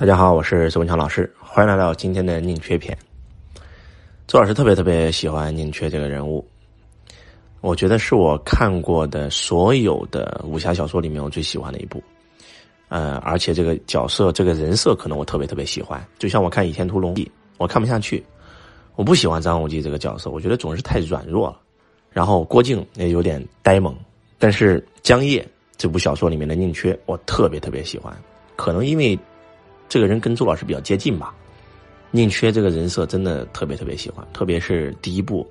大家好，我是周文强老师，欢迎来到今天的宁缺篇。周老师特别特别喜欢宁缺这个人物，我觉得是我看过的所有的武侠小说里面我最喜欢的一部。呃，而且这个角色这个人设可能我特别特别喜欢，就像我看《倚天屠龙记》，我看不下去，我不喜欢张无忌这个角色，我觉得总是太软弱了。然后郭靖也有点呆萌，但是江夜这部小说里面的宁缺，我特别特别喜欢，可能因为。这个人跟周老师比较接近吧，宁缺这个人设真的特别特别喜欢，特别是第一部，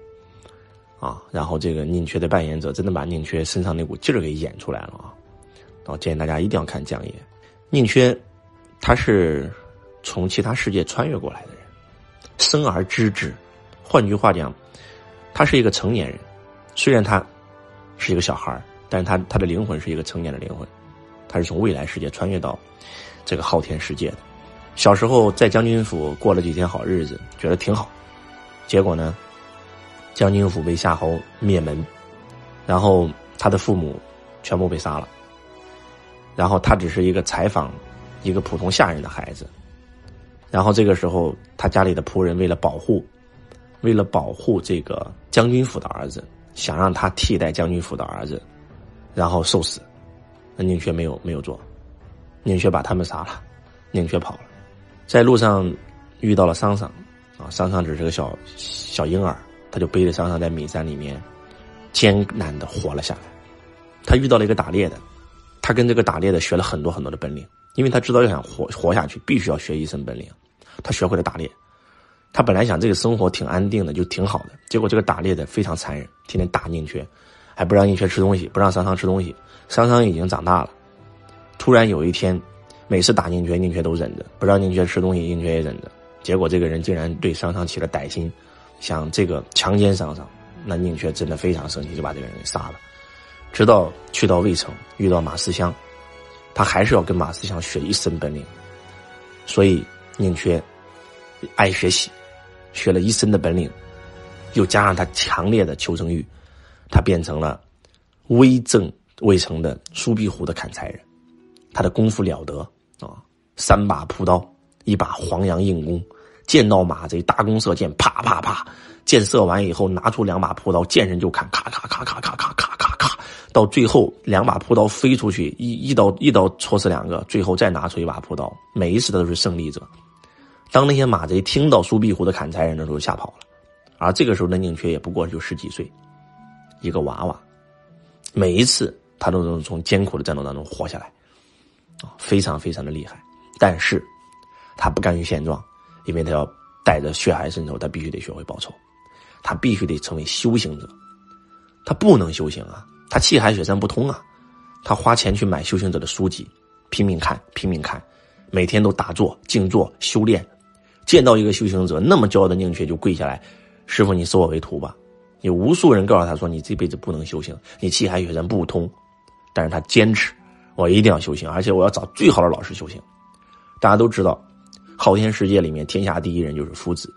啊，然后这个宁缺的扮演者真的把宁缺身上那股劲儿给演出来了啊，我建议大家一定要看江夜。宁缺，他是从其他世界穿越过来的人，生而知之，换句话讲，他是一个成年人，虽然他是一个小孩但是他他的灵魂是一个成年的灵魂，他是从未来世界穿越到这个昊天世界的。小时候在将军府过了几天好日子，觉得挺好。结果呢，将军府被夏侯灭门，然后他的父母全部被杀了。然后他只是一个采访一个普通下人的孩子。然后这个时候，他家里的仆人为了保护，为了保护这个将军府的儿子，想让他替代将军府的儿子，然后受死。那宁缺没有没有做，宁缺把他们杀了，宁缺跑了。在路上遇到了桑桑，啊，桑桑只是个小小婴儿，他就背着桑桑在米山里面艰难的活了下来。他遇到了一个打猎的，他跟这个打猎的学了很多很多的本领，因为他知道要想活活下去，必须要学一身本领。他学会了打猎，他本来想这个生活挺安定的，就挺好的，结果这个打猎的非常残忍，天天打宁缺，还不让宁缺吃东西，不让桑桑吃东西。桑桑已经长大了，突然有一天。每次打宁缺，宁缺都忍着，不让宁缺吃东西，宁缺也忍着。结果这个人竟然对桑桑起了歹心，想这个强奸桑桑。那宁缺真的非常生气，就把这个人给杀了。直到去到渭城，遇到马思香，他还是要跟马思香学一身本领。所以宁缺爱学习，学了一身的本领，又加上他强烈的求生欲，他变成了威震渭城的苏壁湖的砍柴人。他的功夫了得。啊，三把朴刀，一把黄杨硬弓，见到马贼搭弓射箭，啪啪啪，箭射完以后，拿出两把朴刀，见人就砍，咔咔咔咔咔咔咔咔咔，到最后两把朴刀飞出去，一一刀一刀戳死两个，最后再拿出一把朴刀，每一次他都是胜利者。当那些马贼听到苏壁湖的砍柴人的时候，吓跑了，而这个时候的宁缺也不过就十几岁，一个娃娃，每一次他都能从艰苦的战斗当中活下来。啊，非常非常的厉害，但是，他不甘于现状，因为他要带着血海深仇，他必须得学会报仇，他必须得成为修行者，他不能修行啊，他气海雪山不通啊，他花钱去买修行者的书籍，拼命看，拼命看，每天都打坐、静坐、修炼，见到一个修行者那么骄傲的宁缺就跪下来，师傅，你收我为徒吧。有无数人告诉他说，你这辈子不能修行，你气海雪山不通，但是他坚持。我一定要修行，而且我要找最好的老师修行。大家都知道，昊天世界里面天下第一人就是夫子，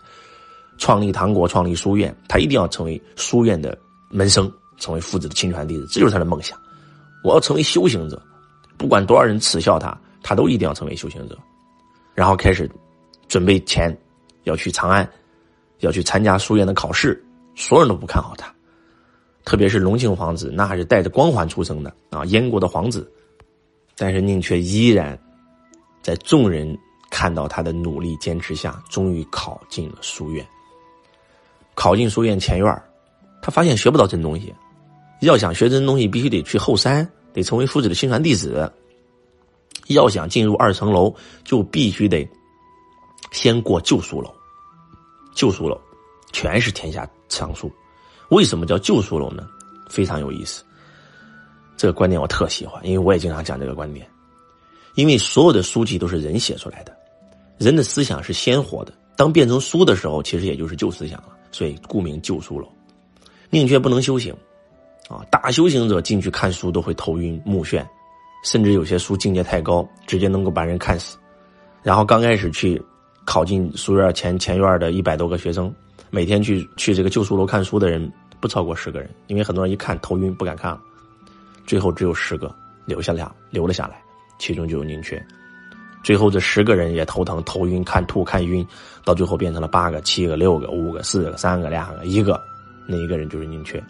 创立唐国，创立书院，他一定要成为书院的门生，成为夫子的亲传弟子，这就是他的梦想。我要成为修行者，不管多少人耻笑他，他都一定要成为修行者。然后开始准备钱，要去长安，要去参加书院的考试，所有人都不看好他，特别是隆庆皇子，那还是带着光环出生的啊，燕国的皇子。但是宁缺依然在众人看到他的努力坚持下，终于考进了书院。考进书院前院他发现学不到真东西。要想学真东西，必须得去后山，得成为夫子的亲传弟子。要想进入二层楼，就必须得先过旧书楼。旧书楼全是天下藏书。为什么叫旧书楼呢？非常有意思。这个观点我特喜欢，因为我也经常讲这个观点。因为所有的书籍都是人写出来的，人的思想是鲜活的。当变成书的时候，其实也就是旧思想了。所以故名旧书楼。宁缺不能修行，啊，大修行者进去看书都会头晕目眩，甚至有些书境界太高，直接能够把人看死。然后刚开始去考进书院前前院的一百多个学生，每天去去这个旧书楼看书的人不超过十个人，因为很多人一看头晕不敢看了。最后只有十个留下俩，留了下来，其中就有宁缺。最后这十个人也头疼、头晕、看吐、看晕，到最后变成了八个、七个、六个、五个、四个、三个、两个、一个，那一个人就是宁缺。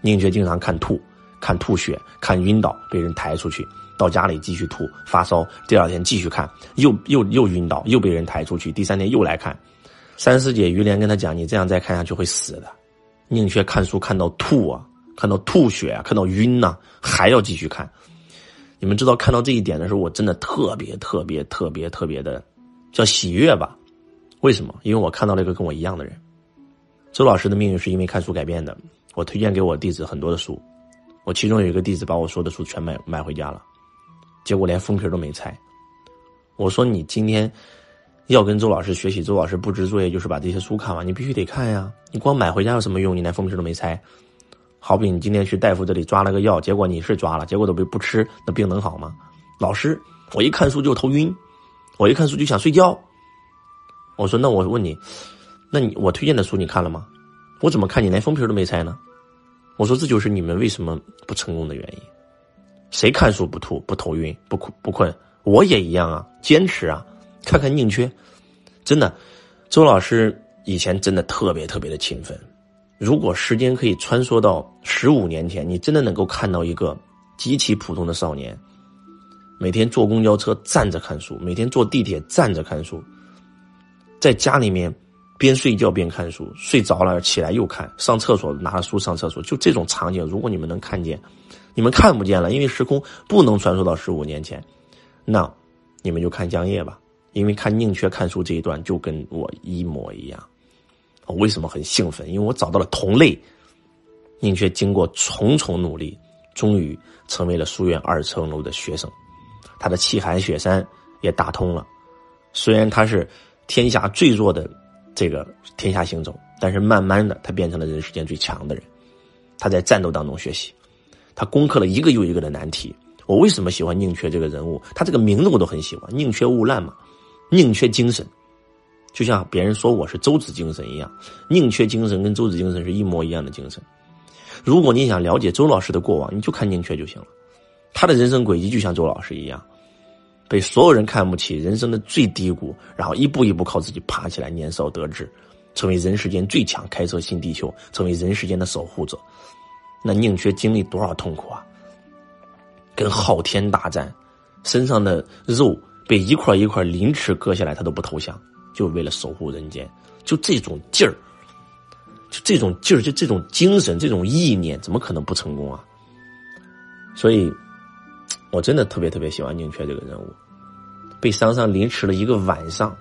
宁缺经常看吐、看吐血、看晕倒，被人抬出去，到家里继续吐、发烧，第二天继续看，又又又晕倒，又被人抬出去，第三天又来看。三师姐于连跟他讲：“你这样再看下去会死的。”宁缺看书看到吐啊，看到吐血啊，看到晕呐，还要继续看。你们知道看到这一点的时候，我真的特别特别特别特别的叫喜悦吧？为什么？因为我看到了一个跟我一样的人。周老师的命运是因为看书改变的。我推荐给我弟子很多的书，我其中有一个弟子把我说的书全买买回家了，结果连封皮都没拆。我说你今天要跟周老师学习，周老师布置作业就是把这些书看完，你必须得看呀。你光买回家有什么用？你连封皮都没拆。好比你今天去大夫这里抓了个药，结果你是抓了，结果都被不吃，那病能好吗？老师，我一看书就头晕，我一看书就想睡觉。我说那我问你，那你我推荐的书你看了吗？我怎么看你连封皮都没拆呢？我说这就是你们为什么不成功的原因。谁看书不吐不头晕不困不困？我也一样啊，坚持啊。看看宁缺，真的，周老师以前真的特别特别的勤奋。如果时间可以穿梭到十五年前，你真的能够看到一个极其普通的少年，每天坐公交车站着看书，每天坐地铁站着看书，在家里面边睡觉边看书，睡着了起来又看，上厕所拿着书上厕所，就这种场景，如果你们能看见，你们看不见了，因为时空不能传输到十五年前，那你们就看江夜吧，因为看宁缺看书这一段就跟我一模一样。我为什么很兴奋？因为我找到了同类，宁缺经过重重努力，终于成为了书院二层楼的学生。他的气海雪山也打通了。虽然他是天下最弱的这个天下行走，但是慢慢的他变成了人世间最强的人。他在战斗当中学习，他攻克了一个又一个的难题。我为什么喜欢宁缺这个人物？他这个名字我都很喜欢，宁缺毋滥嘛，宁缺精神。就像别人说我是周子精神一样，宁缺精神跟周子精神是一模一样的精神。如果你想了解周老师的过往，你就看宁缺就行了。他的人生轨迹就像周老师一样，被所有人看不起，人生的最低谷，然后一步一步靠自己爬起来，年少得志，成为人世间最强，开车新地球，成为人世间的守护者。那宁缺经历多少痛苦啊？跟昊天大战，身上的肉被一块一块凌迟割下来，他都不投降。就为了守护人间，就这种劲儿，就这种劲儿，就这种精神，这种意念，怎么可能不成功啊？所以，我真的特别特别喜欢宁缺这个人物。被桑桑凌迟了一个晚上，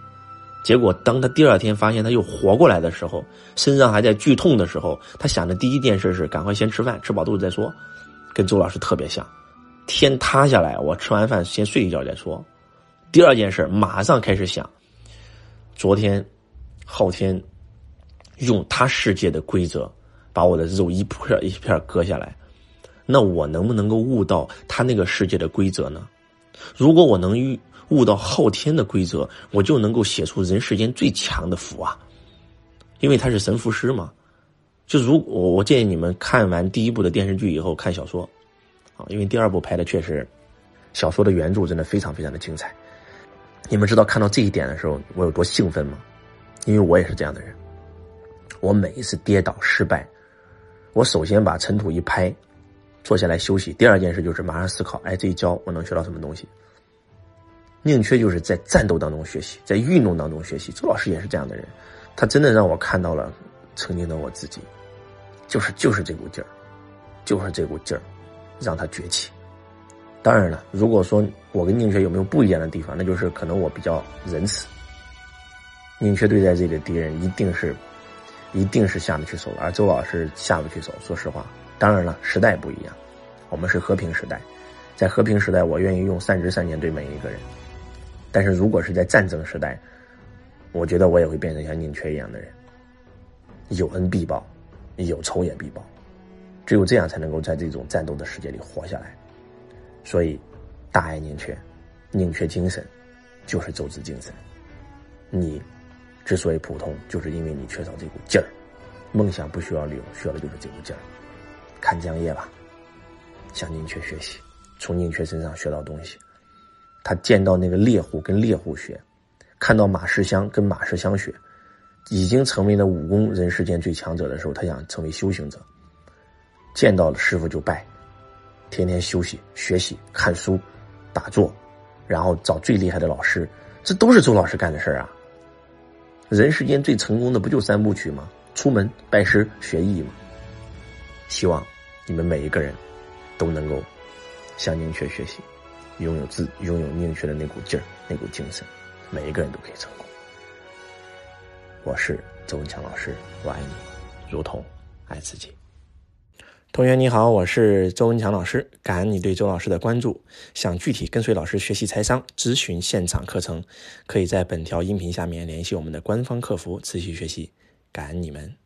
结果当他第二天发现他又活过来的时候，身上还在剧痛的时候，他想的第一件事是赶快先吃饭，吃饱肚子再说。跟周老师特别像，天塌下来，我吃完饭先睡一觉再说。第二件事马上开始想。昨天，昊天用他世界的规则把我的肉一片一片割下来，那我能不能够悟到他那个世界的规则呢？如果我能悟悟到昊天的规则，我就能够写出人世间最强的符啊！因为他是神符师嘛。就如我我建议你们看完第一部的电视剧以后看小说啊，因为第二部拍的确实小说的原著真的非常非常的精彩。你们知道看到这一点的时候我有多兴奋吗？因为我也是这样的人。我每一次跌倒失败，我首先把尘土一拍，坐下来休息。第二件事就是马上思考：哎，这一招我能学到什么东西？宁缺就是在战斗当中学习，在运动当中学习。周老师也是这样的人，他真的让我看到了曾经的我自己，就是就是这股劲儿，就是这股劲儿，让他崛起。当然了，如果说我跟宁缺有没有不一样的地方，那就是可能我比较仁慈。宁缺对待这个敌人一定是，一定是下不去手，而周老师下不去手。说实话，当然了，时代不一样，我们是和平时代，在和平时代，我愿意用善知善念对每一个人。但是如果是在战争时代，我觉得我也会变成像宁缺一样的人，有恩必报，有仇也必报，只有这样才能够在这种战斗的世界里活下来。所以，大爱宁缺，宁缺精神，就是周子精神。你之所以普通，就是因为你缺少这股劲儿。梦想不需要理由，需要的就是这股劲儿。看江夜吧，向宁缺学习，从宁缺身上学到东西。他见到那个猎户跟猎户学，看到马世香跟马世香学，已经成为了武功人世间最强者的时候，他想成为修行者。见到了师傅就拜，天天休息、学习、看书、打坐，然后找最厉害的老师，这都是周老师干的事儿啊。人世间最成功的不就三部曲吗？出门拜师学艺吗？希望你们每一个人都能够向宁缺学习，拥有自拥有宁缺的那股劲儿、那股精神，每一个人都可以成功。我是周文强老师，我爱你，如同爱自己。同学你好，我是周文强老师，感恩你对周老师的关注。想具体跟随老师学习财商、咨询现场课程，可以在本条音频下面联系我们的官方客服，持续学习。感恩你们。